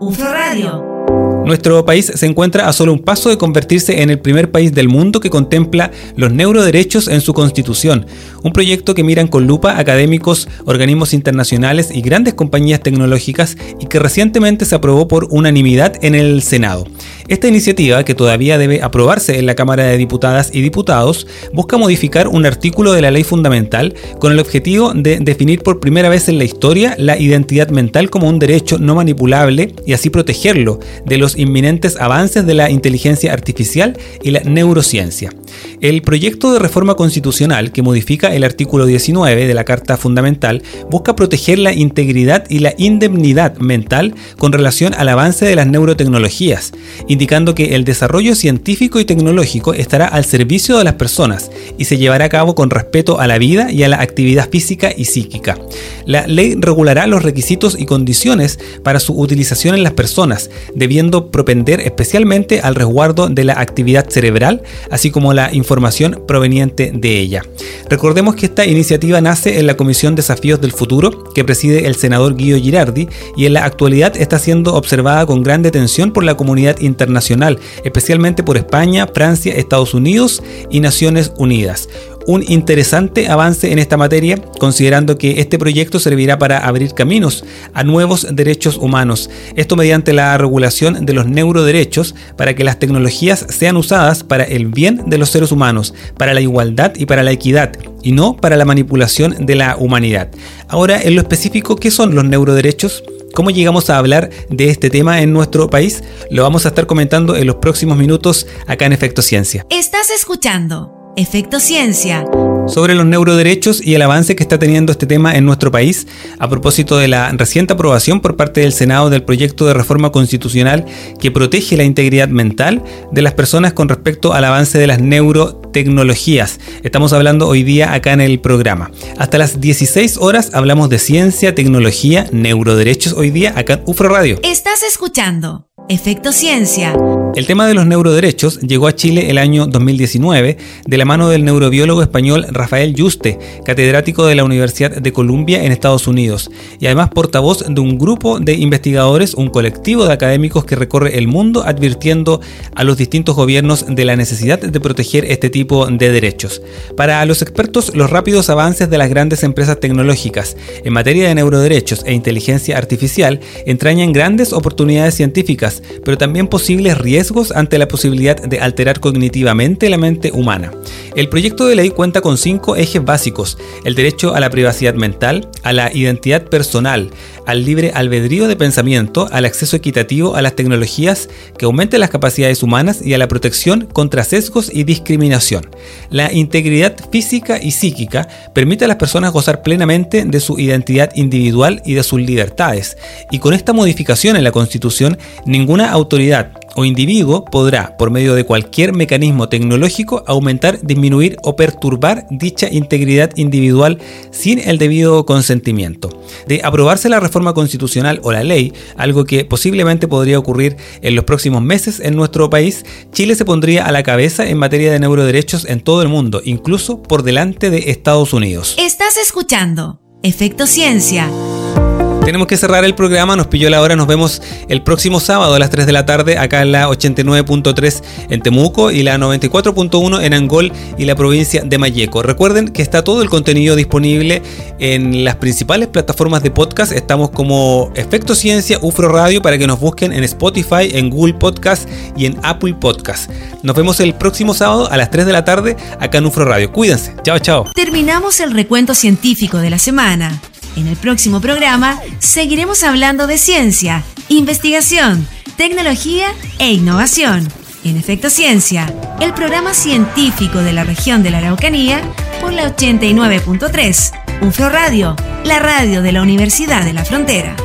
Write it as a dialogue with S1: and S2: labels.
S1: UFRO Radio.
S2: Nuestro país se encuentra a solo un paso de convertirse en el primer país del mundo que contempla los neuroderechos en su constitución, un proyecto que miran con lupa académicos, organismos internacionales y grandes compañías tecnológicas y que recientemente se aprobó por unanimidad en el Senado. Esta iniciativa, que todavía debe aprobarse en la Cámara de Diputadas y Diputados, busca modificar un artículo de la ley fundamental con el objetivo de definir por primera vez en la historia la identidad mental como un derecho no manipulable y así protegerlo de los inminentes avances de la inteligencia artificial y la neurociencia. El proyecto de reforma constitucional que modifica el artículo 19 de la Carta Fundamental busca proteger la integridad y la indemnidad mental con relación al avance de las neurotecnologías, indicando que el desarrollo científico y tecnológico estará al servicio de las personas y se llevará a cabo con respeto a la vida y a la actividad física y psíquica. La ley regulará los requisitos y condiciones para su utilización en las personas, debiendo propender especialmente al resguardo de la actividad cerebral, así como la información proveniente de ella. Recordemos que esta iniciativa nace en la Comisión Desafíos del Futuro, que preside el senador Guido Girardi, y en la actualidad está siendo observada con gran detención por la comunidad internacional internacional, especialmente por España, Francia, Estados Unidos y Naciones Unidas un interesante avance en esta materia, considerando que este proyecto servirá para abrir caminos a nuevos derechos humanos. Esto mediante la regulación de los neuroderechos para que las tecnologías sean usadas para el bien de los seres humanos, para la igualdad y para la equidad, y no para la manipulación de la humanidad. Ahora, en lo específico, ¿qué son los neuroderechos? ¿Cómo llegamos a hablar de este tema en nuestro país? Lo vamos a estar comentando en los próximos minutos acá en Efecto Ciencia.
S1: Estás escuchando Efecto Ciencia
S2: sobre los neuroderechos y el avance que está teniendo este tema en nuestro país a propósito de la reciente aprobación por parte del Senado del proyecto de reforma constitucional que protege la integridad mental de las personas con respecto al avance de las neurotecnologías. Estamos hablando hoy día acá en el programa. Hasta las 16 horas hablamos de ciencia, tecnología, neuroderechos hoy día acá en UFRO Radio.
S1: Estás escuchando Efecto Ciencia.
S2: El tema de los neuroderechos llegó a Chile el año 2019 de la mano del neurobiólogo español Rafael Yuste, catedrático de la Universidad de Columbia en Estados Unidos, y además portavoz de un grupo de investigadores, un colectivo de académicos que recorre el mundo advirtiendo a los distintos gobiernos de la necesidad de proteger este tipo de derechos. Para los expertos, los rápidos avances de las grandes empresas tecnológicas en materia de neuroderechos e inteligencia artificial entrañan grandes oportunidades científicas pero también posibles riesgos ante la posibilidad de alterar cognitivamente la mente humana. El proyecto de ley cuenta con cinco ejes básicos, el derecho a la privacidad mental, a la identidad personal, al libre albedrío de pensamiento, al acceso equitativo a las tecnologías que aumenten las capacidades humanas y a la protección contra sesgos y discriminación. La integridad física y psíquica permite a las personas gozar plenamente de su identidad individual y de sus libertades, y con esta modificación en la Constitución, ninguna autoridad o individuo podrá, por medio de cualquier mecanismo tecnológico, aumentar, disminuir o perturbar dicha integridad individual sin el debido consentimiento. De aprobarse la reforma constitucional o la ley, algo que posiblemente podría ocurrir en los próximos meses en nuestro país, Chile se pondría a la cabeza en materia de neuroderechos en todo el mundo, incluso por delante de Estados Unidos.
S1: Estás escuchando Efecto Ciencia
S2: tenemos que cerrar el programa, nos pilló la hora, nos vemos el próximo sábado a las 3 de la tarde acá en la 89.3 en Temuco y la 94.1 en Angol y la provincia de Mayeco. Recuerden que está todo el contenido disponible en las principales plataformas de podcast, estamos como Efecto Ciencia, UFRO Radio para que nos busquen en Spotify, en Google Podcast y en Apple Podcast. Nos vemos el próximo sábado a las 3 de la tarde acá en UFRO Radio. Cuídense, chao chao.
S1: Terminamos el recuento científico de la semana. En el próximo programa seguiremos hablando de ciencia, investigación, tecnología e innovación. En Efecto Ciencia, el programa científico de la región de la Araucanía por la 89.3, UFRO Radio, la radio de la Universidad de la Frontera.